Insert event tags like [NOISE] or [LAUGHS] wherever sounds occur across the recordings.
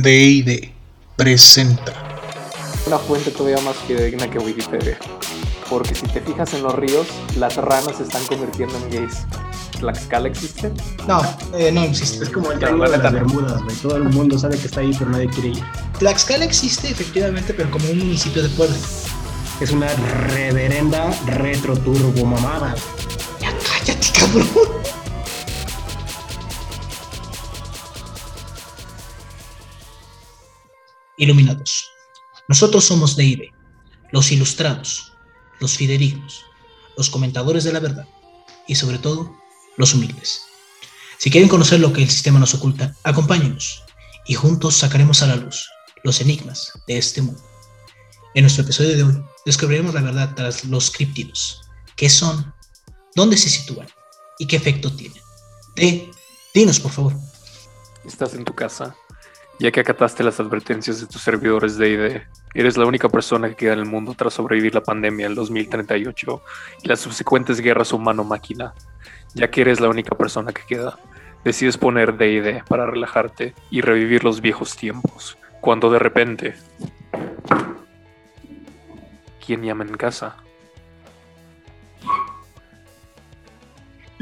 D&D presenta Una fuente todavía más fidedigna que Wikipedia. Porque si te fijas en los ríos, las ranas se están convirtiendo en gays. ¿Tlaxcala existe? No, eh, no existe. Es como el triángulo de las. Bermudas, güey. Todo el mundo sabe que está ahí, pero nadie quiere ir. Tlaxcala existe efectivamente, pero como un municipio de Puebla. Es una reverenda retro turbo mamada. Ya cállate, cabrón. Iluminados. Nosotros somos D&D, los ilustrados, los fidedignos, los comentadores de la verdad y sobre todo, los humildes. Si quieren conocer lo que el sistema nos oculta, acompáñenos y juntos sacaremos a la luz los enigmas de este mundo. En nuestro episodio de hoy descubriremos la verdad tras los críptidos. ¿Qué son? ¿Dónde se sitúan? ¿Y qué efecto tienen? D, dinos por favor. Estás en tu casa. Ya que acataste las advertencias de tus servidores de ID, eres la única persona que queda en el mundo tras sobrevivir la pandemia del 2038 y las subsecuentes guerras humano-máquina. Ya que eres la única persona que queda, decides poner D&D para relajarte y revivir los viejos tiempos. Cuando de repente... ¿Quién llama en casa?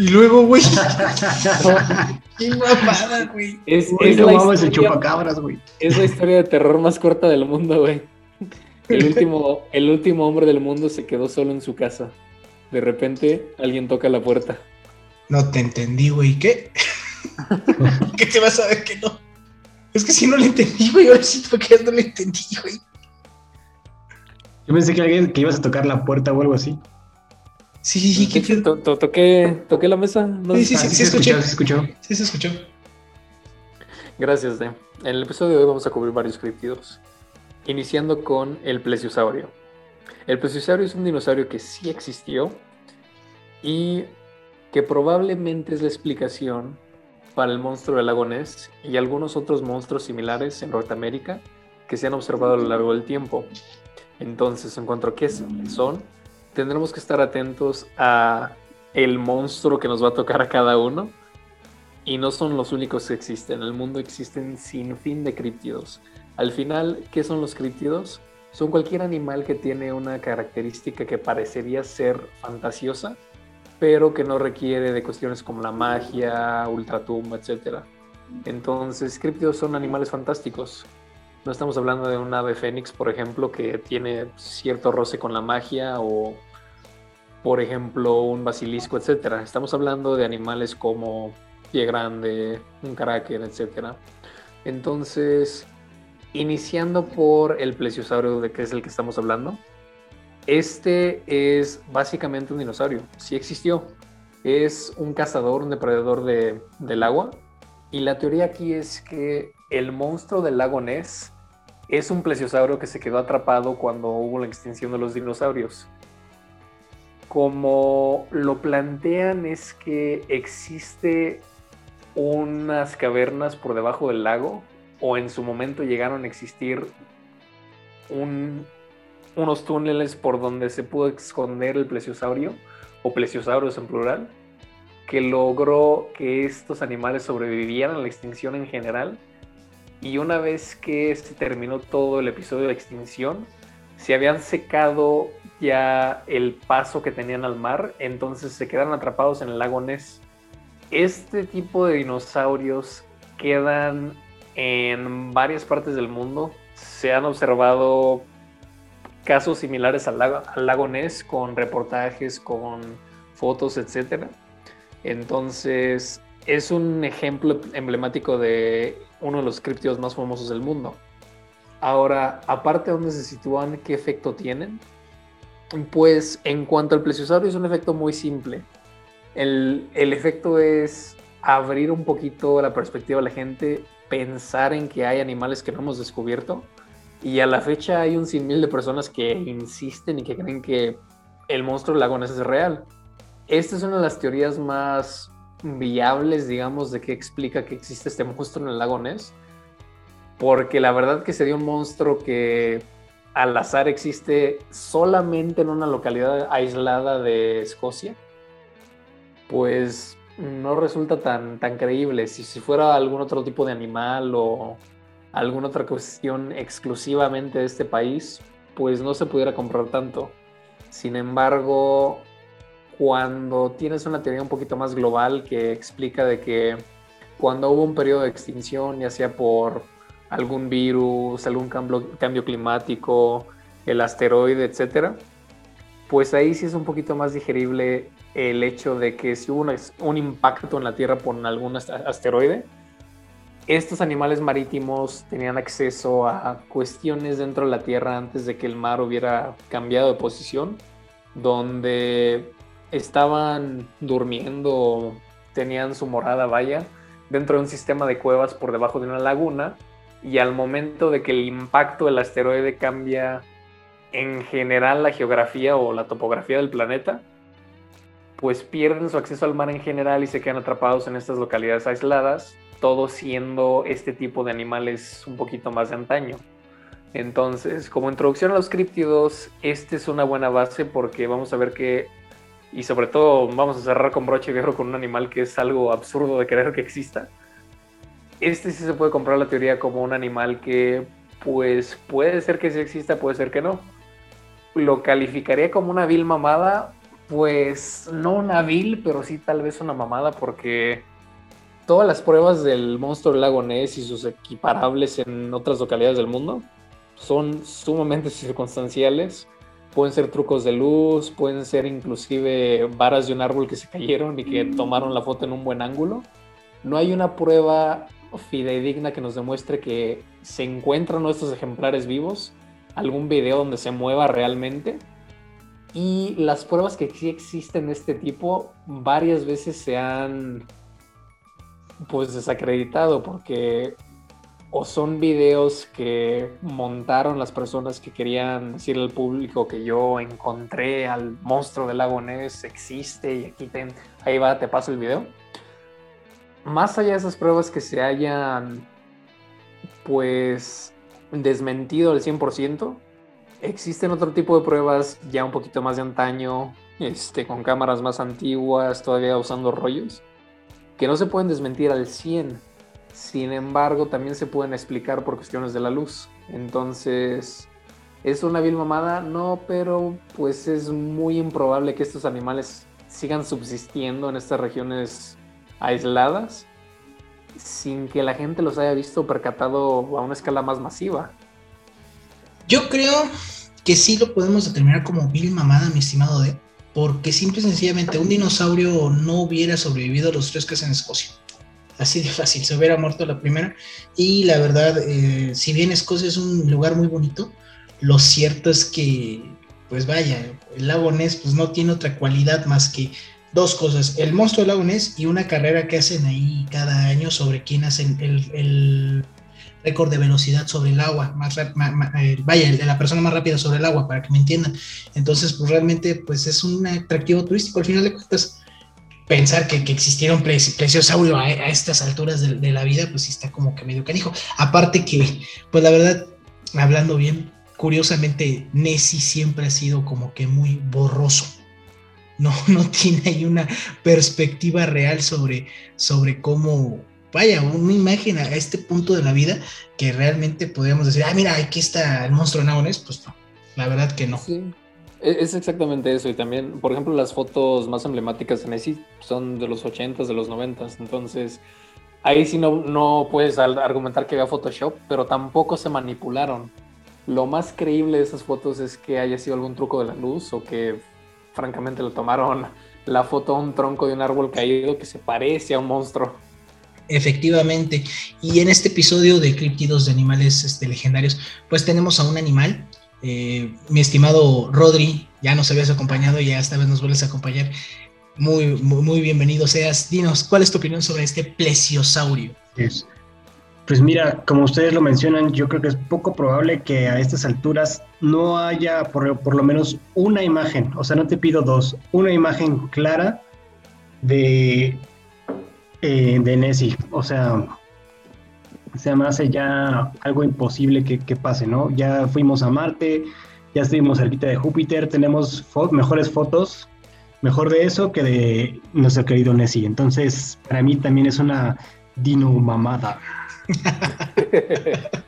Y luego, güey. [LAUGHS] Qué mamada, güey. Es, Güey, es no la mames, el historia- chupacabras, güey. Es la historia de terror más corta del mundo, güey. El último, el último hombre del mundo se quedó solo en su casa. De repente, alguien toca la puerta. No te entendí, güey. ¿Qué? [LAUGHS] ¿Qué te vas a ver que no? Es que si no lo entendí, güey. Ahora sí, porque ya no lo entendí, güey. Yo pensé que alguien que ibas a tocar la puerta o algo así. Sí, sí, sí, ¿qué pedo? To- to- toqué, toqué la mesa. No Sí, sé. sí, Ah, sí, se escuché. escuchó, se escuchó. Sí, se escuchó. Gracias, De. En el episodio de hoy vamos a cubrir varios criptidos. Iniciando con el plesiosaurio. El plesiosaurio es un dinosaurio que sí existió y que probablemente es la explicación para el monstruo del lago Ness y algunos otros monstruos similares en Norteamérica que se han observado a lo largo del tiempo. Entonces, en cuanto a qué son, tendremos que estar atentos a el monstruo que nos va a tocar a cada uno y no son los únicos que existen. En el mundo existen sin fin de críptidos. Al final, ¿qué son los críptidos? Son cualquier animal que tiene una característica que parecería ser fantasiosa, pero que no requiere de cuestiones como la magia, ultratumba, etc. Entonces, críptidos son animales fantásticos. No estamos hablando de un ave fénix, por ejemplo, que tiene cierto roce con la magia o, por ejemplo, un basilisco, etc. Estamos hablando de animales como pie grande, un kraken, etc. Entonces, iniciando por el plesiosaurio de que es el que estamos hablando, este es básicamente un dinosaurio, sí existió. Es un cazador, un depredador de- del agua. Y la teoría aquí es que el monstruo del lago Ness es un plesiosaurio que se quedó atrapado cuando hubo la extinción de los dinosaurios. Como lo plantean es que existe unas cavernas por debajo del lago o en su momento llegaron a existir un- unos túneles por donde se pudo esconder el plesiosaurio o plesiosaurios en plural que logró que estos animales sobrevivieran a la extinción en general y una vez que se terminó todo el episodio de extinción se habían secado ya el paso que tenían al mar entonces se quedaron atrapados en el lago Ness este tipo de dinosaurios quedan en varias partes del mundo. Se han observado casos similares al lago, al lago Ness con reportajes, con fotos, etc. Entonces, es un ejemplo emblemático de uno de los criptidos más famosos del mundo. Ahora, aparte de dónde se sitúan, ¿qué efecto tienen? Pues en cuanto al plesiosaurio es un efecto muy simple. El, el efecto es abrir un poquito la perspectiva de la gente, pensar en que hay animales que no hemos descubierto. Y a la fecha hay un sinmil de personas que insisten y que creen que el monstruo del lago es real. Esta es una de las teorías más viables, digamos, de que explica que existe este monstruo en el lago Ness. Porque la verdad que sería un monstruo que al azar existe solamente en una localidad aislada de Escocia pues no resulta tan, tan creíble. Si, si fuera algún otro tipo de animal o, alguna otra cuestión exclusivamente de este país, pues no se pudiera comprar tanto. Sin embargo, cuando tienes una teoría un poquito más global que explica de que cuando hubo un periodo de extinción, ya sea por algún virus, algún cambio, cambio climático, el asteroide, etcétera, pues ahí sí es un poquito más digerible el hecho de que si hubo un impacto en la Tierra por algún asteroide, estos animales marítimos tenían acceso a cuestiones dentro de la Tierra antes de que el mar hubiera cambiado de posición, donde estaban durmiendo, tenían su morada, vaya, dentro de un sistema de cuevas por debajo de una laguna, y al momento de que el impacto del asteroide cambia en general la geografía o la topografía del planeta, pues pierden su acceso al mar en general y se quedan atrapados en estas localidades aisladas, todo siendo este tipo de animales un poquito más de antaño. Entonces, como introducción a los críptidos, este es una buena base porque vamos a ver que, y sobre todo vamos a cerrar con broche de con un animal que es algo absurdo de creer que exista. Este sí se puede comprar la teoría como un animal que, pues, puede ser que sí exista, puede ser que no. Lo calificaría como una vil mamada, pues no una vil, pero sí tal vez una mamada porque todas las pruebas del monstruo del lago Ness y sus equiparables en otras localidades del mundo son sumamente [LAUGHS] circunstanciales. Pueden ser trucos de luz, pueden ser inclusive varas de un árbol que se cayeron y que tomaron la foto en un buen ángulo. No hay una prueba fidedigna que nos demuestre que se encuentran nuestros ejemplares vivos, algún video donde se mueva realmente. Y las pruebas que sí existen de este tipo varias veces se han pues desacreditado porque o son videos que montaron las personas que querían decirle al público que yo encontré al monstruo del lago Ness, existe y aquí ten, ahí va, te paso el video. Más allá de esas pruebas que se hayan pues desmentido al 100%, existen otro tipo de pruebas ya un poquito más de antaño, este, con cámaras más antiguas, todavía usando rollos, que no se pueden desmentir al 100 sin embargo, también se pueden explicar por cuestiones de la luz. Entonces, ¿es una vil mamada? No, pero pues es muy improbable que estos animales sigan subsistiendo en estas regiones aisladas sin que la gente los haya visto percatado a una escala más masiva. Yo creo que sí lo podemos determinar como vil mamada, mi estimado D, porque simple y sencillamente un dinosaurio no hubiera sobrevivido a los tres que en Escocia así de fácil, se hubiera muerto la primera. Y la verdad, eh, si bien Escocia es un lugar muy bonito, lo cierto es que, pues vaya, el lago Ness pues no tiene otra cualidad más que dos cosas, el monstruo del lago Ness y una carrera que hacen ahí cada año sobre quién hacen el, récord de velocidad sobre el agua, más, eh, vaya, de la persona más rápida sobre el agua, para que me entiendan. Entonces, pues realmente, pues es un atractivo turístico al final de cuentas pensar que, que existiera un plesiosaurio a, a estas alturas de, la vida, pues sí está como que medio canijo. Aparte que, pues la verdad, hablando bien, curiosamente, Nessie siempre ha sido como que muy borroso. No, [LAUGHS] no tiene ahí una perspectiva real sobre, sobre cómo, vaya, una imagen a este punto de la vida que realmente podríamos decir, ah, mira, aquí está el monstruo de pues no, la verdad que no. Sí. E-, es exactamente eso. Y también, por ejemplo, las fotos más emblemáticas de Nessie son de los 80s, de los 90s. Entonces, ahí sí no, no puedes argumentar que había Photoshop, pero tampoco se manipularon. Lo más creíble de esas fotos es que haya sido algún truco de la luz o que, francamente, lo tomaron [LAUGHS] la foto a un tronco de un árbol caído que se parece a un monstruo. Efectivamente. Y en este episodio de Criptidos de Animales este, Legendarios, pues tenemos a un animal eh, mi estimado Rodri, ya nos habías acompañado y ya esta vez nos vuelves a acompañar. Muy, muy, bienvenido seas. Dinos, ¿cuál es tu opinión sobre este plesiosaurio? Pues mira, como ustedes lo mencionan, yo creo que es poco probable que a estas alturas no haya por, lo menos una imagen, o sea, no te pido dos, una imagen clara de, eh, de Nessie. O sea, se me hace ya algo imposible que, pase, ¿no? Ya fuimos a Marte, ya estuvimos cerquita de Júpiter, tenemos mejores fotos, mejor de eso que de nuestro querido Nessie. Entonces, para mí también es una dino mamada. [LAUGHS]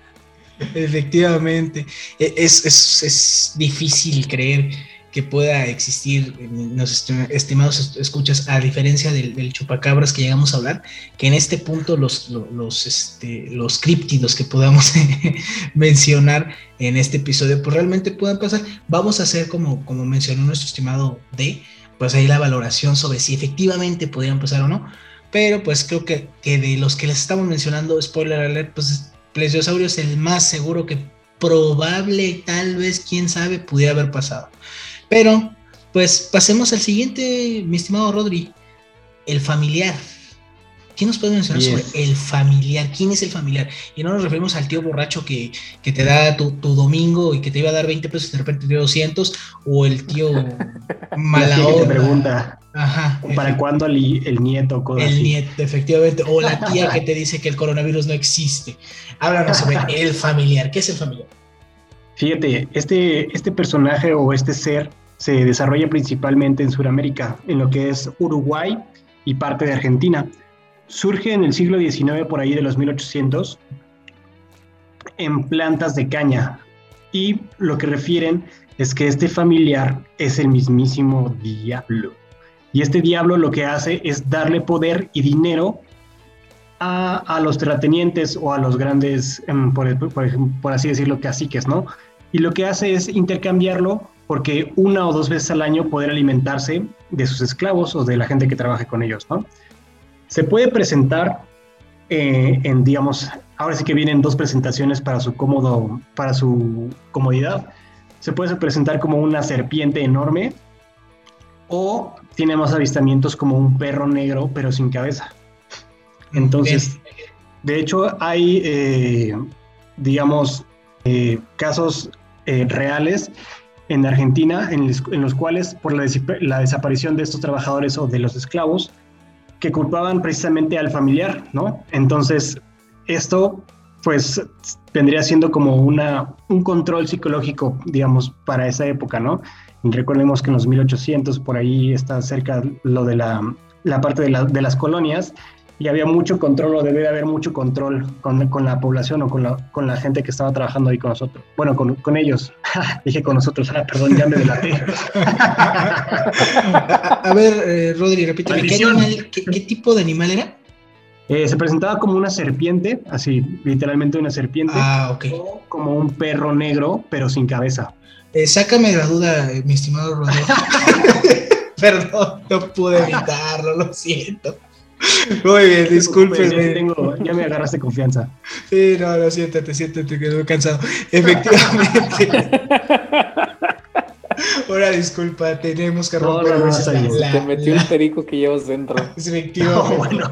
Efectivamente, e, es, es, es, difícil creer que pueda existir, los estimados escuchas, a diferencia del, chupacabras que llegamos a hablar, que en este punto los, los, este, los críptidos que podamos [LAUGHS] mencionar en este episodio, pues realmente puedan pasar. Vamos a hacer, como, como mencionó nuestro estimado D, pues ahí la valoración sobre si efectivamente podrían pasar o no. Pero pues creo que, que de los que les estamos mencionando, spoiler alert, pues Plesiosaurio es el más seguro que probable, tal vez, quién sabe, pudiera haber pasado. Pero, pues pasemos al siguiente, mi estimado Rodri, el familiar. ¿Qué nos puede mencionar sobre el familiar? ¿Quién es el familiar? Y no nos referimos al tío borracho que, te da tu, domingo y que te iba a dar 20 pesos y de repente te dio 200, o el tío [LAUGHS] mala onda. pregunta, Ajá, ¿para cuándo el, el nieto? El nieto, efectivamente. O la tía que te dice que el coronavirus no existe. Háblanos sobre el familiar. ¿Qué es el familiar? Fíjate, este, este personaje o este ser se desarrolla principalmente en Sudamérica, en lo que es Uruguay y parte de Argentina. Surge en el siglo XIX, por ahí de los 1800, en plantas de caña. Y lo que refieren es que este familiar es el mismísimo diablo. Y este diablo lo que hace es darle poder y dinero a, los terratenientes o a los grandes, em, por, por así decirlo, caciques, ¿no? Y lo que hace es intercambiarlo porque una o dos veces al año poder alimentarse de sus esclavos o de la gente que trabaje con ellos, ¿no? Se puede presentar eh, en, digamos, ahora sí que vienen dos presentaciones para su cómodo, para su comodidad. Se puede presentar como una serpiente enorme o tiene más avistamientos como un perro negro pero sin cabeza. Entonces, de hecho hay, eh, digamos, eh, casos reales en Argentina, en, los cuales por la, desaparición de estos trabajadores o de los esclavos, que culpaban precisamente al familiar, ¿no? Entonces, esto pues vendría siendo como una, un control psicológico, digamos, para esa época, ¿no? recordemos que en los 1800 por ahí está cerca lo de la, la parte de, de las colonias y había mucho control o debe de haber mucho control con, con, la población o con la, con la gente que estaba trabajando ahí con nosotros. Bueno, con, con ellos. [LAUGHS] Dije con nosotros, ah, perdón, ya me delaté. [LAUGHS] a, ver, eh, Rodri, repíteme, ¿qué, ¿qué, tipo de animal era? Eh, se presentaba como una serpiente, así, literalmente una serpiente. Ah, ok. como un perro negro, pero sin cabeza. Eh, sácame la duda, mi estimado Rodri. [LAUGHS] Perdón, no pude evitarlo, lo siento. Muy bien, discúlpeme. Ya, me agarraste confianza. Sí, no, no, siéntate, siéntate, quedó cansado. Efectivamente. [LAUGHS] Ahora disculpa, tenemos que romper no, no, Te metió el perico que llevas dentro. [LAUGHS] Efectivamente. bueno.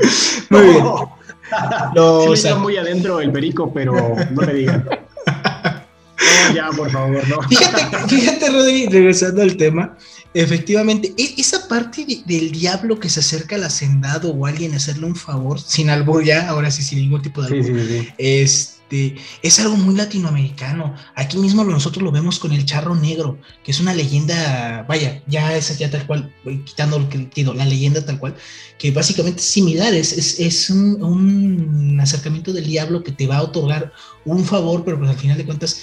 Muy bien. No, sí muy adentro el perico, pero no le digan. [LAUGHS] ya, por favor, no. Fíjate, fíjate, Rodri, regresando al tema, Efectivamente, e, esa parte del diablo que se acerca al hacendado o alguien a hacerle un favor, sin albur ya, ahora sí, sin ningún tipo de albur, este, es algo muy latinoamericano. Aquí mismo nosotros lo vemos con el charro negro, que es una leyenda, vaya, ya esa ya tal cual, quitando que quiero, la leyenda tal cual, que básicamente es similar, es, es, un, un, acercamiento del diablo que te va a otorgar un favor, pero pues al final de cuentas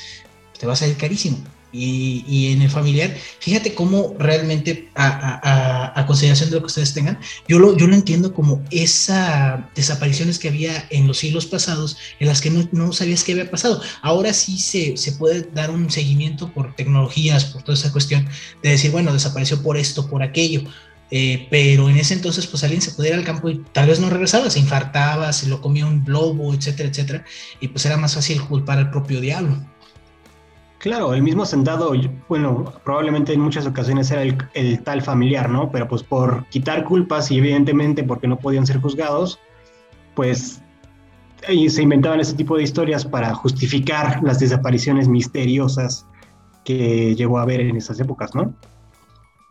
te va a salir carísimo y, en el familiar, fíjate cómo realmente, a, consideración de lo que ustedes tengan, yo lo, yo lo entiendo como esas desapariciones que había en los siglos pasados, en las que no, sabías qué había pasado. Ahora sí se, se, puede dar un seguimiento por tecnologías, por toda esa cuestión, de decir, bueno, desapareció por esto, por aquello. Eh, pero en ese entonces, pues alguien se podía ir al campo y tal vez no regresaba, se infartaba, se lo comía un globo, etcétera, etcétera, y pues era más fácil culpar al propio diablo. Claro, el mismo sentado, bueno, probablemente en muchas ocasiones era el, tal familiar, ¿no? Pero pues por quitar culpas y evidentemente porque no podían ser juzgados, pues se inventaban ese tipo de historias para justificar las desapariciones misteriosas que llegó a haber en esas épocas, ¿no?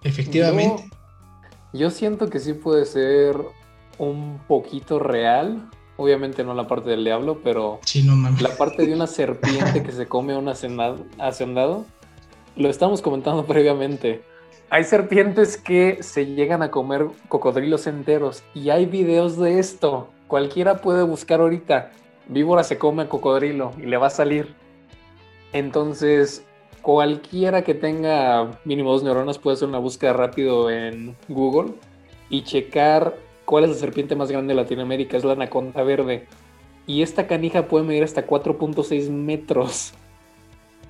Efectivamente. yo siento que sí puede ser un poquito real, Obviamente no la parte del diablo, pero la parte de una serpiente que se come a un hacendado, lo estamos comentando [LAUGHS] previamente. Hay serpientes que se llegan a comer cocodrilos enteros y hay videos de esto. Cualquiera puede buscar ahorita víbora se come a cocodrilo y le va a salir. Entonces, cualquiera que tenga mínimo dos neuronas puede hacer una búsqueda rápido en Google y checar cuál es la serpiente más grande de Latinoamérica. Es la anaconda verde. Y esta canija puede medir hasta 4.6 metros.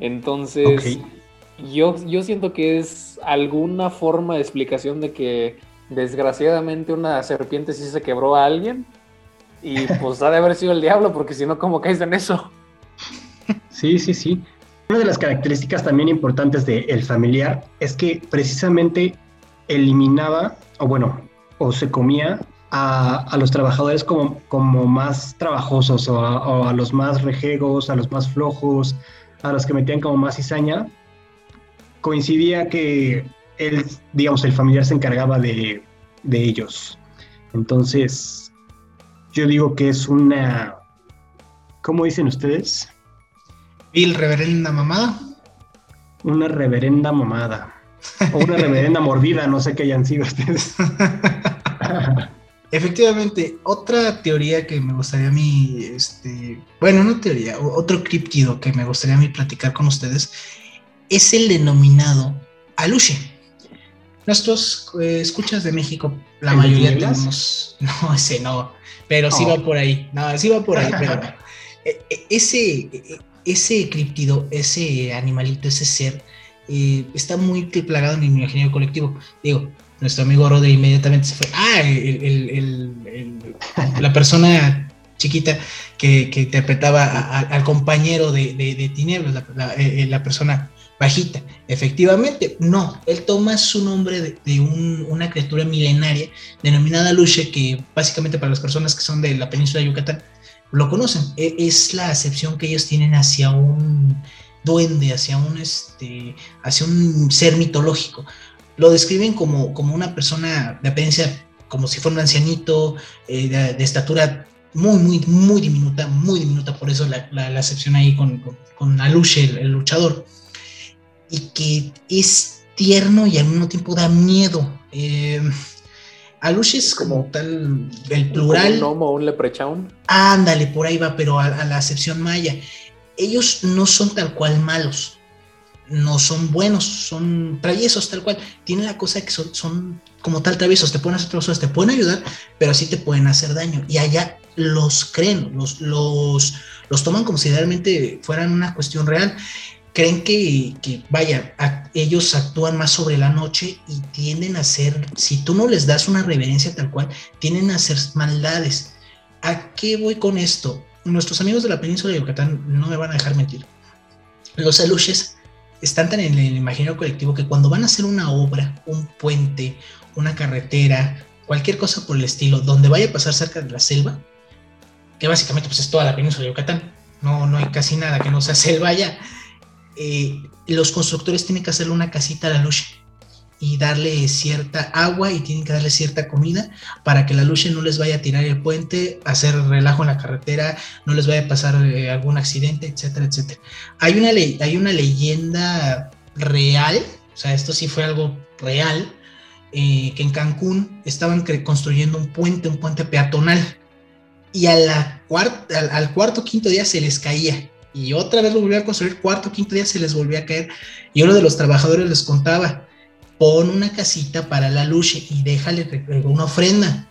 Entonces, yo, yo siento que es alguna forma de explicación de que desgraciadamente una serpiente sí se quebró a alguien. Y pues ha de haber sido el diablo, porque si no, ¿cómo caes en eso? Sí, sí, sí. Una de las características también importantes de El Familiar es que precisamente eliminaba, o bueno, o se comía a, los trabajadores como, como más trabajosos, o a, los más rejegos, a los más flojos, a los que metían como más cizaña. Coincidía que él, digamos, el familiar se encargaba de, de ellos. Entonces, yo digo que es una, ¿cómo dicen ustedes? ¿Il reverenda mamada? Una reverenda mamada. O una reverenda mordida, no sé qué hayan sido ustedes. [LAUGHS] Efectivamente, otra teoría que me gustaría a mí, este, bueno, no teoría, otro críptido que me gustaría a mí platicar con ustedes es el denominado aluche. Nuestros eh, escuchas de México, la mayoría tenemos, [LAUGHS] no, ese no, pero sí va por ahí, no, sí va por ahí, pero [LAUGHS] eh, eh, ese, ese criptido, ese animalito, ese ser, eh, está muy plagado en el imaginario colectivo. Digo, nuestro amigo Rodri inmediatamente se fue. Ah, la persona chiquita que, interpretaba al compañero de, de, Tinieblas, eh, la, persona bajita. Efectivamente, no, él toma su nombre de, una criatura milenaria denominada Luche, que básicamente para las personas que son de la península de Yucatán, lo conocen. E, es la acepción que ellos tienen hacia un duende, hacia un, este, hacia un ser mitológico. Lo describen como, como una persona de apariencia, como si fuera un ancianito, eh, de, estatura muy, muy, muy diminuta, muy diminuta, por eso la, la, acepción ahí con, con, Aluche, el, luchador, y que es tierno y al mismo tiempo da miedo. Eh, Alush es como tal el plural. ¿Un gnomo un leprechaun? Ándale, por ahí va, pero a, la acepción maya. Ellos no son tal cual malos, no son buenos, son traviesos tal cual. Tienen la cosa que son, como tal traviesos, te pueden hacer cosas, te pueden ayudar, pero así te pueden hacer daño. Y allá los creen, los, los, toman como si realmente fueran una cuestión real creen que, vaya, ellos actúan más sobre la noche y tienden a hacer, si tú no les das una reverencia tal cual, tienden a hacer maldades. ¿A qué voy con esto? Nuestros amigos de la península de Yucatán no me van a dejar mentir. Los aluches están tan en el imaginario colectivo que cuando van a hacer una obra, un puente, una carretera, cualquier cosa por el estilo, donde vaya a pasar cerca de la selva, que básicamente pues es toda la península de Yucatán, no, no hay casi nada que no sea selva allá, eh, los constructores tienen que hacerle una casita a la lucha y darle cierta agua y tienen que darle cierta comida para que la lucha no les vaya a tirar el puente, hacer relajo en la carretera, no les vaya a pasar eh, algún accidente, etcétera, etcétera. Hay una, hay una leyenda real, o sea, esto sí fue algo real, eh, que en Cancún estaban construyendo un puente, un puente peatonal, y al, al cuarto quinto día se les caía y otra vez lo volvió a construir, cuarto, quinto día se les volvió a caer. Y uno de los trabajadores les contaba, pon una casita para la luz y déjale una ofrenda.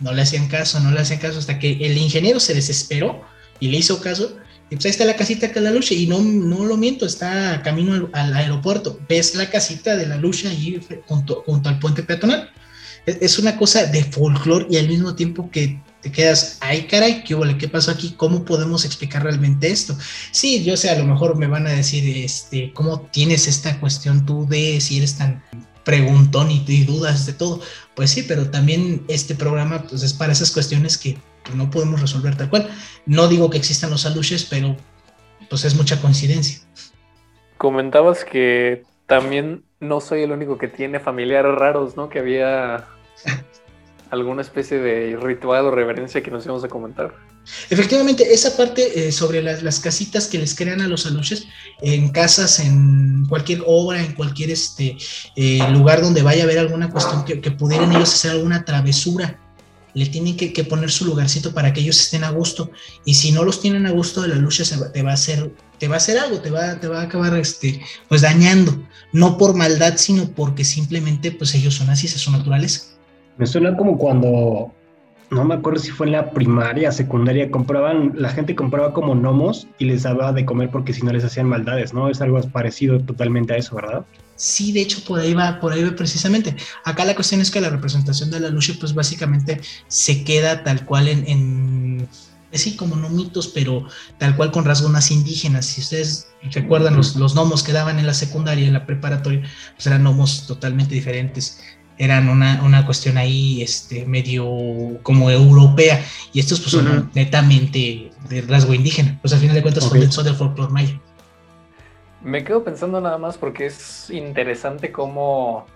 No le hacían caso, no le hacían caso, hasta que el ingeniero se desesperó y le hizo caso. Y pues ahí está la casita que la lucha, y no, no lo miento, está camino al, aeropuerto. Ves la casita de la lucha ahí junto, junto al puente peatonal. Es, es una cosa de folclore y al mismo tiempo que te quedas, ay caray, ¿qué, ¿qué pasó aquí? ¿Cómo podemos explicar realmente esto? Sí, yo sé, a lo mejor me van a decir, este, ¿cómo tienes esta cuestión tú de si eres tan preguntón y, dudas de todo? Pues sí, pero también este programa pues es para esas cuestiones que no podemos resolver tal cual. No digo que existan los aluches, pero pues es mucha coincidencia. Comentabas que también no soy el único que tiene familiares raros, ¿no? Que había [LAUGHS] alguna especie de ritual o reverencia que nos íbamos a comentar. Efectivamente, esa parte eh, sobre las, casitas que les crean a los aluches en casas, en cualquier obra, en cualquier este, eh, lugar donde vaya a haber alguna cuestión que, pudieran ellos hacer alguna travesura le tienen que, poner su lugarcito para que ellos estén a gusto. Y si no los tienen a gusto de la lucha, se te va a hacer, te va a hacer algo, te va, te va a acabar este, pues dañando. No por maldad, sino porque simplemente pues ellos son así, son naturales. Me suena como cuando no me acuerdo si fue en la primaria, secundaria, compraban, la gente compraba como gnomos y les daba de comer porque si no les hacían maldades, ¿no? Es algo parecido totalmente a eso, ¿verdad? Sí, de hecho, por ahí va, por ahí va precisamente. Acá la cuestión es que la representación de la lucha, pues básicamente se queda tal cual en, en sí, como no mitos, pero tal cual con rasgos más indígenas. Si ustedes recuerdan los, los gnomos que daban en la secundaria, en la preparatoria, pues eran gnomos totalmente diferentes eran una, una, cuestión ahí este, medio como europea. Y estos pues son netamente de rasgo indígena, pues al final de cuentas son, del folclore maya. Me quedo pensando nada más porque es interesante cómo,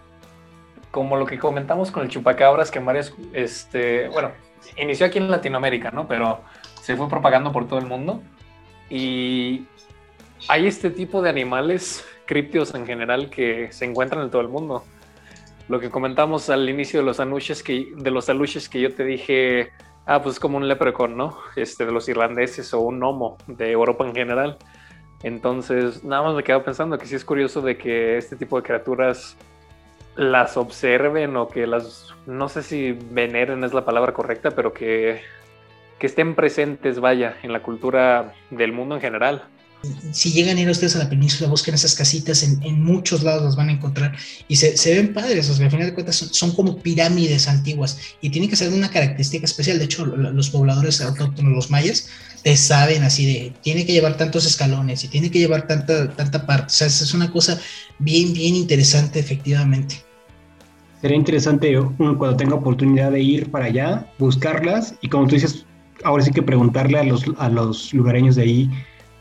como lo que comentamos con el chupacabras, que varios, este, bueno, inició aquí en Latinoamérica, ¿no? Pero se fue propagando por todo el mundo. Y hay este tipo de animales críptidos en general que se encuentran en todo el mundo lo que comentamos al inicio de los anuches que, de los aluches que yo te dije, ah, pues como un leprecon, ¿no? Este, de los irlandeses o un gnomo de Europa en general. Entonces, nada más me quedo pensando que sí es curioso de que este tipo de criaturas las observen o que las, no sé si veneren es la palabra correcta, pero que, que estén presentes, vaya, en la cultura del mundo en general si llegan a ir ustedes a la península, busquen esas casitas, en, muchos lados las van a encontrar y se, ven padres, o sea, al final de cuentas son, como pirámides antiguas y tienen que ser una característica especial. De hecho, los pobladores autóctonos, los mayas, te saben así de, tiene que llevar tantos escalones y tiene que llevar tanta, tanta parte. O sea, es una cosa bien, bien interesante, efectivamente. Sería interesante cuando tenga oportunidad de ir para allá, buscarlas y como tú dices, ahora sí que preguntarle a los, a los lugareños de ahí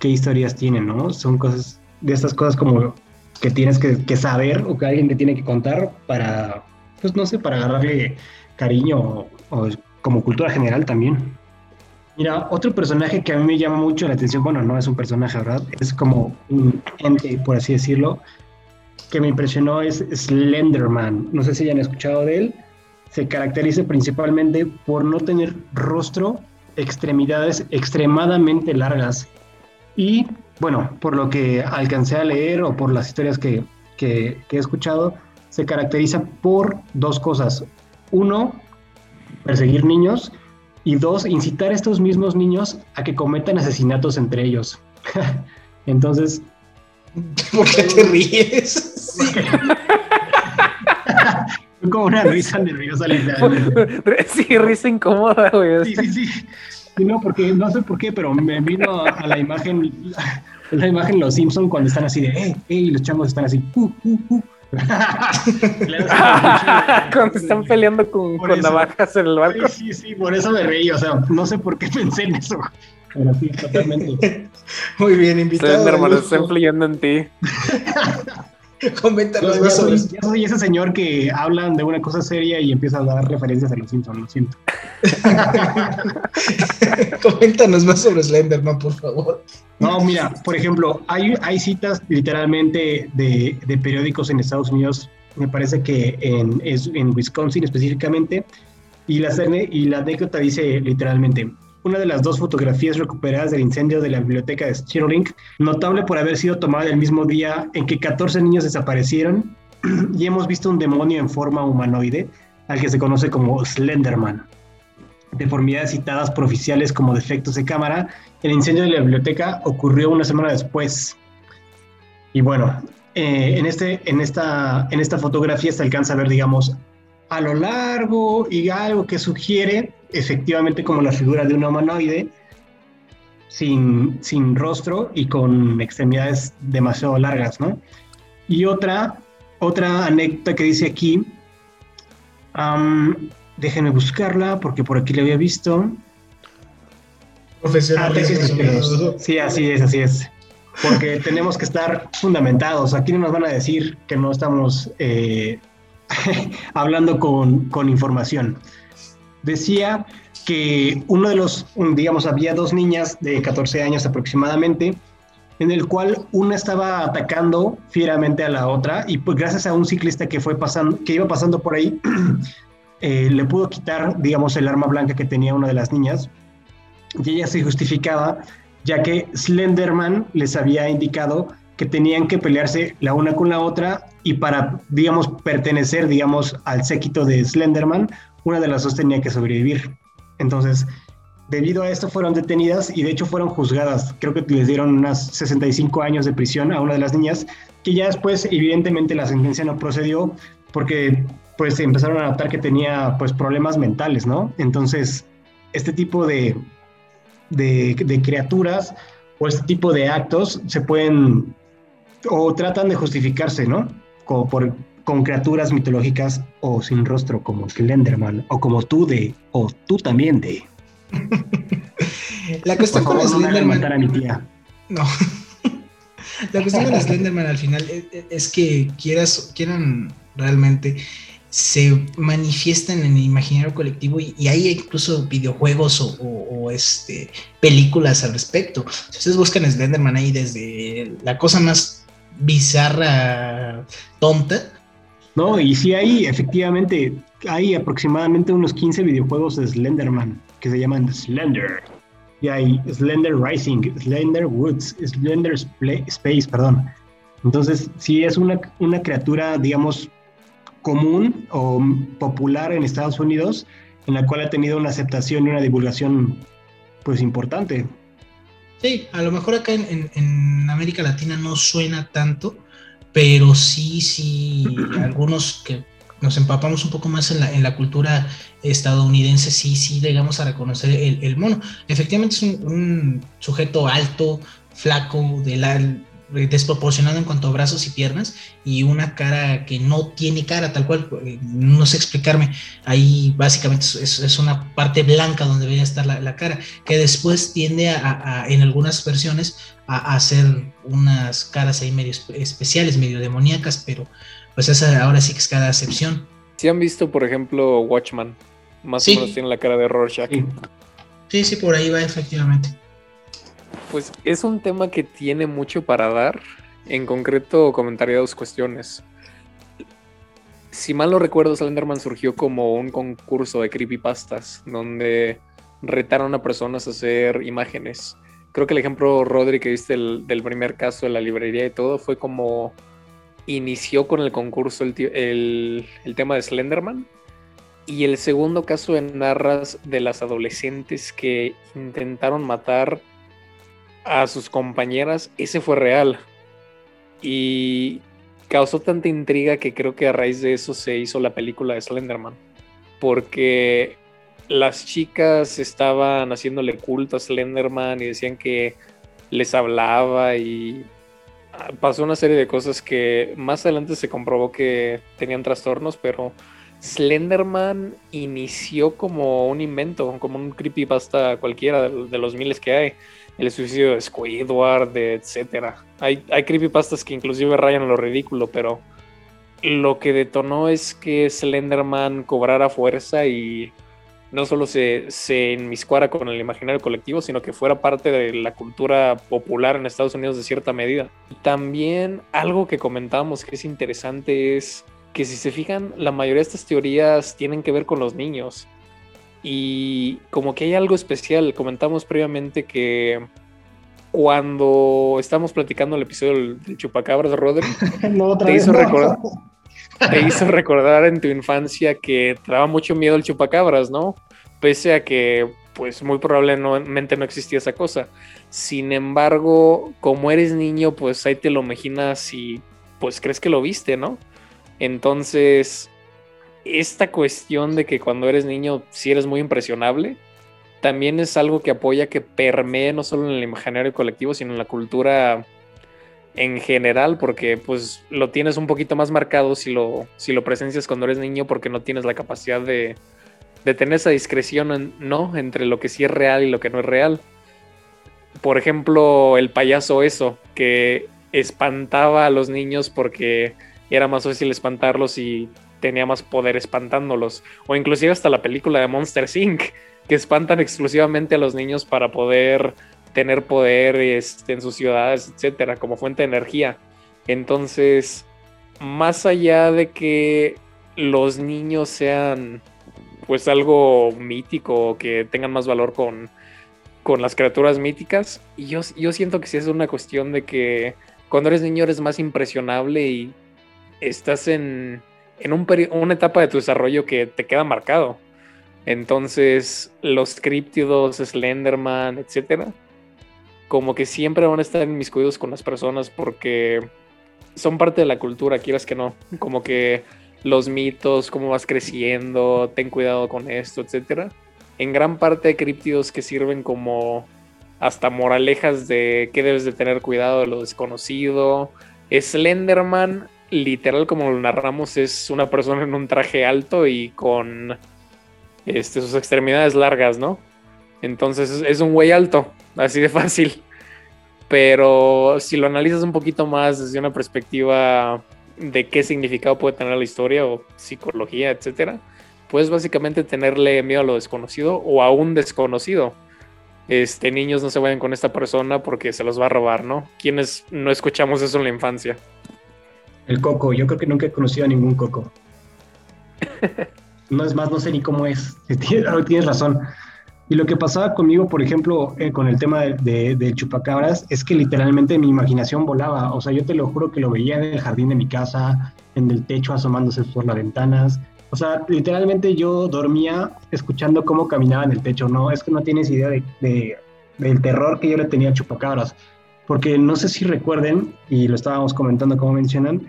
qué historias tienen, ¿no? Son cosas, de estas cosas como que tienes que, saber o que alguien te tiene que contar para, pues no sé, para agarrarle cariño o, como cultura general también. Mira, otro personaje que a mí me llama mucho la atención, bueno, no es un personaje, ¿verdad? Es como un ente, por así decirlo, que me impresionó es Slenderman. No sé si hayan escuchado de él. Se caracteriza principalmente por no tener rostro, extremidades extremadamente largas y bueno, por lo que alcancé a leer o por las historias que, he escuchado, se caracteriza por dos cosas. Uno, perseguir niños y dos, incitar a estos mismos niños a que cometan asesinatos entre ellos. [LAUGHS] Entonces... [LAUGHS] ¿Por qué te ríes? [LAUGHS] como una risa nerviosa. Sí, risa incómoda, güey. Sí, sí, sí. No, porque no sé por qué, pero me vino a la imagen, la imagen Los Simpson cuando están así de, eh, eh, y los changos están así, uh, uh, uh. cuando están peleando con, con navajas en el barco. Sí, sí, por eso me reí, o sea, no sé por qué pensé en eso. Pero sí, totalmente. Muy bien, invitado. Sí, hermano, están peleando en ti. [LAUGHS] [LAUGHS] Coméntanos más sobre Yo soy ese señor que hablan de una cosa seria y empieza a dar referencias a los Simpsons, lo siento. [LAUGHS] Coméntanos más sobre Slenderman, por favor. No, mira, por ejemplo, hay, hay citas literalmente de, de periódicos en Estados Unidos, me parece que en, en Wisconsin específicamente, y la, y la anécdota dice literalmente, una de las dos fotografías recuperadas del incendio de la biblioteca de Stirling, notable por haber sido tomada el mismo día en que 14 niños desaparecieron [CLEARS THROAT] y hemos visto un demonio en forma humanoide, al que se conoce como Slenderman. Deformidades citadas por oficiales como defectos de cámara, el incendio de la biblioteca ocurrió una semana después. Y bueno, eh, en, este, en, esta, en esta fotografía se alcanza a ver, digamos, a lo largo y algo que sugiere efectivamente como la figura de un humanoide sin, sin rostro y con extremidades demasiado largas, ¿no? Y otra, otra anécdota que dice aquí, déjenme buscarla porque por aquí la había visto. Profesional. Ah, sí, así es, así es. Porque [LAUGHS] tenemos que estar fundamentados. Aquí no nos van a decir que no estamos eh, [LAUGHS] hablando con, con información decía que uno de los, digamos, había dos niñas de 14 años aproximadamente, en el cual una estaba atacando fieramente a la otra y pues gracias a un ciclista que fue pasando, que iba pasando por ahí, [CLEARS THROAT] eh, le pudo quitar, digamos, el arma blanca que tenía una de las niñas. Y ella se justificaba, ya que Slenderman les había indicado que tenían que pelearse la una con la otra y para, digamos, pertenecer, digamos, al séquito de Slenderman, una de las dos tenía que sobrevivir. Entonces, debido a esto fueron detenidas y de hecho fueron juzgadas. Creo que les dieron unas 65 años de prisión a una de las niñas, que ya después evidentemente la sentencia no procedió porque pues empezaron a notar que tenía pues problemas mentales, ¿no? Entonces, este tipo de, de, criaturas o este tipo de actos se pueden o tratan de justificarse, ¿no? Como por, con criaturas mitológicas o sin rostro como Slenderman o como tú de o tú también de. La cuestión con Slenderman. A mi tía. No. [LAUGHS] La cuestión con Slenderman al final es, que quieras, quieran realmente se manifiestan en el imaginario colectivo y, hay incluso videojuegos o, este, películas al respecto. Si ustedes buscan Slenderman ahí desde la cosa más bizarra, tonta. No, y sí hay, efectivamente, hay aproximadamente unos 15 videojuegos de Slenderman que se llaman Slender. Y hay Slender Rising, Slender Woods, Slender Space, perdón. Entonces, sí es una, una criatura, digamos, común o popular en Estados Unidos, en la cual ha tenido una aceptación y una divulgación pues importante. Sí, a lo mejor acá en, en, América Latina no suena tanto, pero sí, sí, [CLEARS THROAT] algunos que nos empapamos un poco más en la, en la cultura estadounidense, sí, sí llegamos a reconocer el, el mono. Efectivamente es un, un sujeto alto, flaco, de la, desproporcionado en cuanto a brazos y piernas y una cara que no tiene cara tal cual, eh, no sé explicarme, ahí básicamente es, una parte blanca donde debería estar la, cara, que después tiende a, en algunas versiones a, hacer unas caras ahí medio especiales, medio demoníacas, pero pues esa ahora sí que es cada excepción. Si han visto, por ejemplo, Watchman, más o menos tiene la cara de Rorschach. sí, sí, por ahí va efectivamente. Pues es un tema que tiene mucho para dar. En concreto, comentaría dos cuestiones. Si mal no recuerdo, Slenderman surgió como un concurso de creepypastas, donde retaron a personas a hacer imágenes. Creo que el ejemplo, Rodri, que viste del primer caso de la librería y todo, fue como inició con el concurso el, el tema de Slenderman. Y el segundo caso de narras de las adolescentes que intentaron matar a sus compañeras, ese fue real. Y causó tanta intriga que creo que a raíz de eso se hizo la película de Slenderman. Porque las chicas estaban haciéndole culto a Slenderman y decían que les hablaba y pasó una serie de cosas que más adelante se comprobó que tenían trastornos, pero Slenderman inició como un invento, como un creepypasta cualquiera de los miles que hay el suicidio de Squidward, etcétera. Hay, hay creepypastas que inclusive rayan lo ridículo, pero lo que detonó es que Slenderman cobrara fuerza y no solo se, se enmiscuara con el imaginario colectivo, sino que fuera parte de la cultura popular en Estados Unidos de cierta medida. También algo que comentábamos que es interesante es que si se fijan, la mayoría de estas teorías tienen que ver con los niños. Y como que hay algo especial, comentamos previamente que cuando estábamos platicando el episodio del, Chupacabras, Rodri, [LAUGHS] te, hizo recordar, [LAUGHS] te hizo recordar en tu infancia que te daba mucho miedo el Chupacabras, ¿no? Pese a que pues muy probablemente no existía esa cosa. Sin embargo, como eres niño, pues ahí te lo imaginas y pues crees que lo viste, ¿no? Entonces, esta cuestión de que cuando eres niño si eres muy impresionable, también es algo que apoya que permee no solo en el imaginario colectivo, sino en la cultura en general, porque pues lo tienes un poquito más marcado si lo, si lo presencias cuando eres niño, porque no tienes la capacidad de, de tener esa discreción, ¿no? Entre lo que sí es real y lo que no es real. Por ejemplo, el payaso eso, que espantaba a los niños porque era más fácil espantarlos y tenía más poder espantándolos. O inclusive hasta la película de Monster Inc., que espantan exclusivamente a los niños para poder tener poder este, en sus ciudades, etcétera, como fuente de energía. Entonces, más allá de que los niños sean pues algo mítico o que tengan más valor con, con las criaturas míticas. Yo, yo siento que sí es una cuestión de que cuando eres niño eres más impresionable y estás en, en un una etapa de tu desarrollo que te queda marcado. Entonces, los críptidos, Slenderman, etcétera, como que siempre van a estar en mis cuidados con las personas porque son parte de la cultura, quieras que no. Como que los mitos, cómo vas creciendo, ten cuidado con esto, etcétera. En gran parte hay críptidos que sirven como hasta moralejas de que debes de tener cuidado de lo desconocido. Slenderman, literal como lo narramos, es una persona en un traje alto y con este, sus extremidades largas, ¿no? Entonces es un güey alto, así de [LAUGHS] fácil. Pero si lo analizas un poquito más desde una perspectiva de qué significado puede tener la historia o psicología, etcétera, puedes básicamente tenerle miedo a lo desconocido o a un desconocido. Este, niños no se vayan con esta persona porque se los va a robar, ¿no? ¿Quiénes no escuchamos eso en la infancia? El coco, yo creo que nunca he conocido a ningún coco. [LAUGHS] No es más, no sé ni cómo es. [LAUGHS] Tienes razón. Y lo que pasaba conmigo, por ejemplo, eh, con el tema de, chupacabras, es que literalmente mi imaginación volaba. O sea, yo te lo juro que lo veía en el jardín de mi casa, en el techo asomándose por las ventanas. O sea, literalmente yo dormía escuchando cómo caminaba en el techo. No, es que no tienes idea de, del terror que yo le tenía a chupacabras. Porque no sé si recuerden, y lo estábamos comentando como mencionan,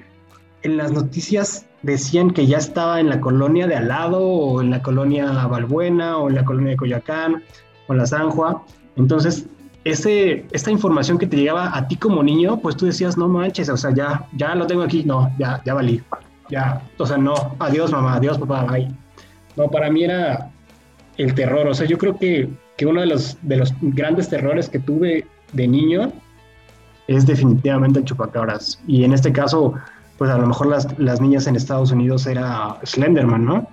en las noticias decían que ya estaba en la colonia de al lado, o en la colonia Balbuena, o en la colonia de Coyacán, o en la Sanjua. Entonces, ese, esta información que te llegaba a ti como niño, pues tú decías, no manches, o sea, ya, ya lo tengo aquí, no, ya, ya valí, ya, o sea, no, adiós mamá, adiós papá, bye. No, para mí era el terror, o sea, yo creo que, que uno de los, de los grandes terrores que tuve de niño es definitivamente el chupacabras. Y en este caso, pues a lo mejor las, las niñas en Estados Unidos era Slenderman, ¿no?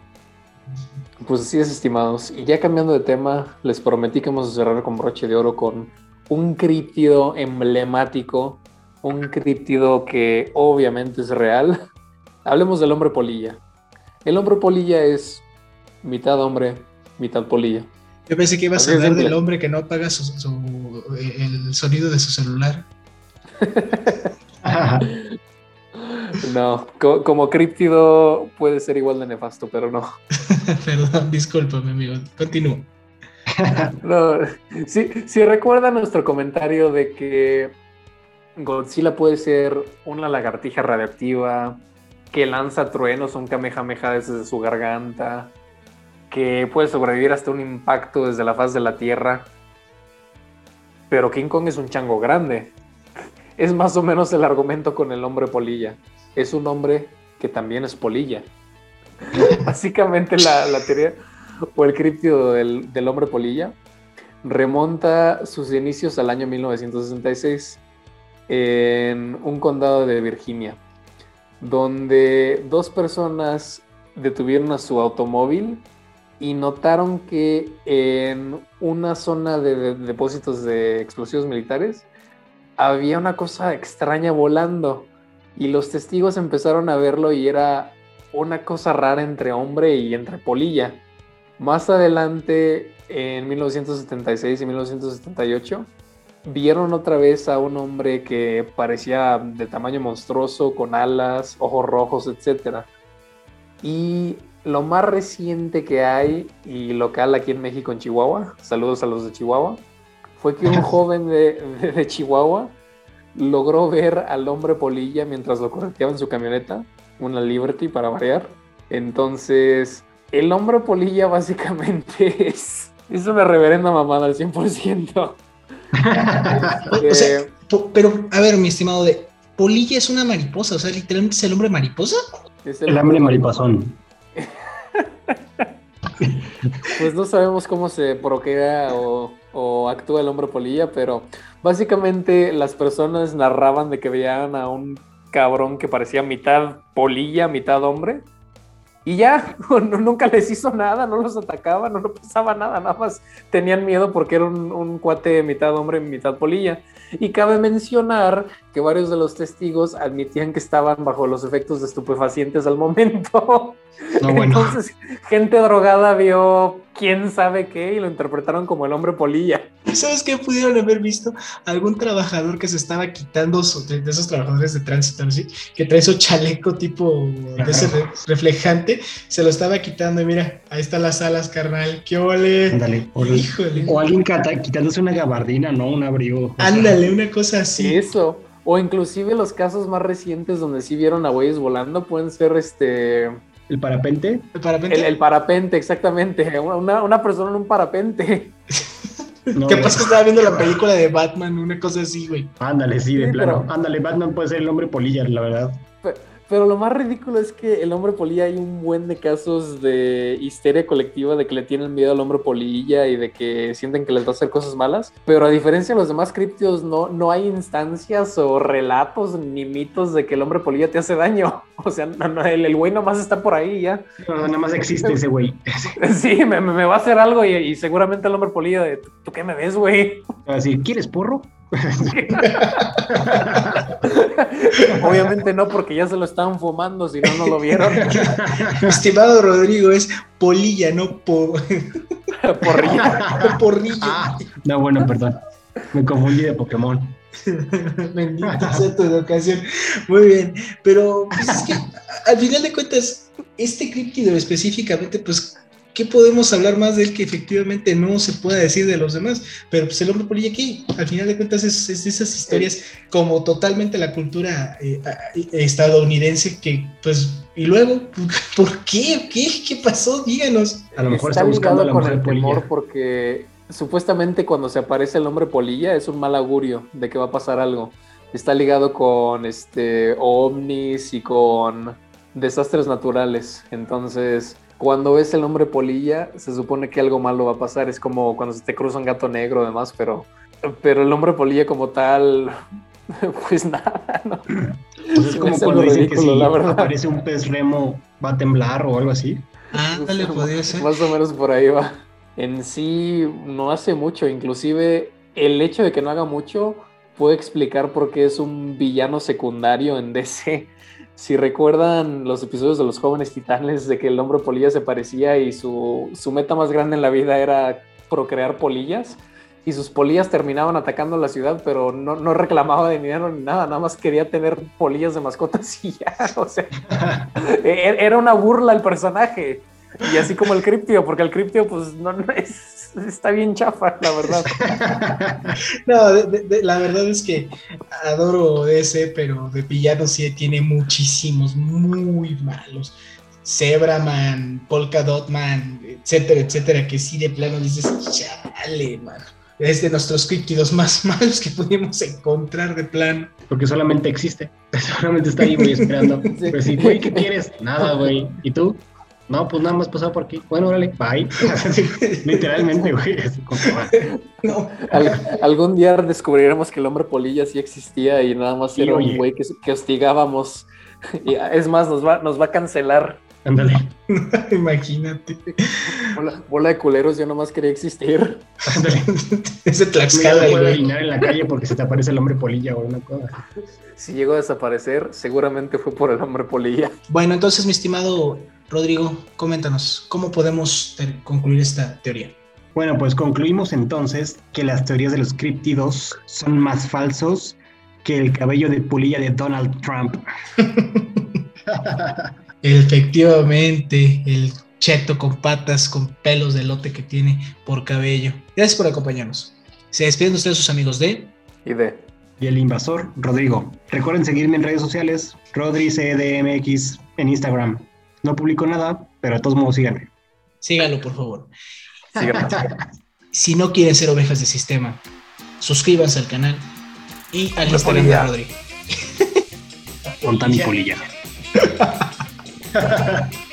Pues así es, estimados. Y ya cambiando de tema, les prometí que vamos a cerrar con broche de oro con un críptido emblemático, un críptido que obviamente es real. [LAUGHS] Hablemos del hombre polilla. El hombre polilla es mitad hombre, mitad polilla. Yo pensé que ibas a hablar del hombre que no apaga el sonido de su celular. No, como críptido puede ser igual de nefasto, pero no. [LAUGHS] Perdón, discúlpame, amigo. Continúo. [LAUGHS] no, si, recuerda nuestro comentario de que Godzilla puede ser una lagartija radioactiva, que lanza truenos, un kamehameha desde su garganta, que puede sobrevivir hasta un impacto desde la faz de la Tierra. Pero King Kong es un chango grande. Es más o menos el argumento con el hombre polilla es un hombre que también es polilla. [LAUGHS] Básicamente la, teoría o el críptido del, hombre polilla remonta sus inicios al año 1966 en un condado de Virginia, donde dos personas detuvieron a su automóvil y notaron que en una zona de depósitos de explosivos militares había una cosa extraña volando y los testigos empezaron a verlo y era una cosa rara entre hombre y entre polilla. Más adelante, en 1976 y 1978, vieron otra vez a un hombre que parecía de tamaño monstruoso, con alas, ojos rojos, etc. Y lo más reciente que hay, y local aquí en México, en Chihuahua, saludos a los de Chihuahua, fue que un [LAUGHS] joven de Chihuahua logró ver al hombre polilla mientras lo correteaba en su camioneta, una Liberty para variar. Entonces, el hombre polilla básicamente [LAUGHS] es, es una reverenda mamada al 100%. [LAUGHS] Eh, pero, a ver, mi estimado, de polilla es una mariposa, o sea, literalmente es el hombre mariposa. Es el, hombre mariposón. Pues no sabemos cómo se procrea o, actúa el hombre polilla, pero Básicamente las personas narraban de que veían a un cabrón que parecía mitad polilla, mitad hombre, y ya, [LAUGHS] nunca les hizo nada, no los atacaba, no, no pasaba nada, nada más tenían miedo porque era un, un cuate mitad hombre, mitad polilla. Y cabe mencionar que varios de los testigos admitían que estaban bajo los efectos de estupefacientes al momento. [LAUGHS] Entonces, gente drogada vio quién sabe qué y lo interpretaron como el hombre polilla. ¿Sabes qué pudieron haber visto? Algún trabajador que se estaba quitando de esos trabajadores de tránsito, que trae su chaleco tipo de ese reflejante, se lo estaba quitando y mira, ahí están las alas, carnal, qué ole. Ándale, Híjole. O alguien quitándose una gabardina, ¿no? Un abrigo. Ándale, una cosa así. Eso. O inclusive los casos más recientes donde sí vieron a güeyes volando pueden ser este... ¿El parapente? El parapente. El, parapente, exactamente. Una, una, persona en un parapente. [LAUGHS] ¿Qué pasa que estaba viendo la película de Batman? Una cosa así, güey. Ándale, sí, de plano. Ándale, Batman puede ser el hombre polilla, la verdad. Pero lo más ridículo es que el hombre polilla hay un buen de casos de histeria colectiva de que le tienen miedo al hombre polilla y de que sienten que les va a hacer cosas malas. Pero a diferencia de los demás criptios, no, no hay instancias o relatos ni mitos de que el hombre polilla te hace daño. [LAUGHS] O sea, el, el güey nomás está por ahí ya. No, nada más existe ese güey. [LAUGHS] Sí, me, va a hacer algo y, seguramente el hombre polilla de, ¿tú qué me ves, güey? Así, ¿quieres porro? [LAUGHS] Obviamente no, porque ya se lo estaban fumando, si no, no lo vieron. [LAUGHS] estimado Rodrigo, es polilla, no po... [LAUGHS] porrilla. Porrilla. Ah, no, bueno, perdón. Me confundí de Pokémon. Bendita sea tu educación. Muy bien, pero pues, es que al final de cuentas, este críptido específicamente, pues ¿qué podemos hablar más de él que efectivamente no se pueda decir de los demás? Pero pues el hombre polilla aquí, al final de cuentas, es, es esas historias como totalmente la cultura eh, estadounidense que, pues, y luego, [LAUGHS] ¿por qué? ¿Qué, qué pasó? Díganos. A lo mejor está, buscando a la mujer con el temor porque supuestamente cuando se aparece el hombre polilla es un mal augurio de que va a pasar algo. Está ligado con este ovnis y con desastres naturales. Entonces, cuando ves el hombre polilla, se supone que algo malo va a pasar. Es como cuando se te cruza un gato negro, además, pero, pero el hombre polilla como tal, [LAUGHS] pues nada, ¿no? Pues es como cuando dicen que si aparece un pez remo va a temblar o algo así. Ah, dale, podría ser. Más o menos por ahí va. En sí, no hace mucho. Inclusive, el hecho de que no haga mucho puede explicar por qué es un villano secundario en DC si recuerdan los episodios de los jóvenes titanes de que el hombre polilla se parecía y su, meta más grande en la vida era procrear polillas y sus polillas terminaban atacando la ciudad, pero no, no, reclamaba dinero ni nada, nada más quería tener polillas de mascotas y ya, [LAUGHS] o sea, [LAUGHS] e, e, era una burla el personaje. Y así como el criptio, porque el criptio pues no, es, está bien chafa, la verdad. [LAUGHS] no, la verdad es que adoro ese, pero de villanos sí tiene muchísimos, muy malos. Zebraman, Polka Dotman, etcétera, etcétera, que sí de plano dices, chale, mano. Es de nuestros criptidos más [LAUGHS] malos que pudimos encontrar de plano. Porque solamente existe. [LAUGHS] Solamente está ahí, güey, esperando. Pero sí, güey, ¿qué quieres? Nada, güey. ¿Y tú? No, pues nada más pasado por aquí. Bueno, órale, bye. [LAUGHS] [LAUGHS] Literalmente, güey. no. algún día descubriremos que el hombre polilla sí existía y nada más era un güey que, hostigábamos. [LAUGHS] Y es más, nos va, nos va a cancelar. Ándale. Imagínate. Bola, de culeros, yo nomás quería existir. Ándale. Ese Tlaxcala. No puede en la calle porque se te aparece el hombre polilla o una cosa. Si llegó a desaparecer, seguramente fue por el hombre polilla. Bueno, entonces, mi estimado Rodrigo, coméntanos, ¿cómo podemos concluir esta teoría? Bueno, pues concluimos entonces que las teorías de los criptidos son más falsos que el cabello de pulilla de Donald Trump. [LAUGHS] Efectivamente, el cheto con patas, con pelos de lote que tiene por cabello. Gracias por acompañarnos. Se despiden ustedes sus amigos de... Y de... Y el invasor, Rodrigo. Recuerden seguirme en redes sociales, RodriCDMX en Instagram. No publico nada, pero de todos modos síganme. Síganlo, por favor. [LAUGHS] si no quieren ser ovejas de sistema, suscríbanse al canal y al Instagram de Rodrigo. Con mi Polilla. [LAUGHS]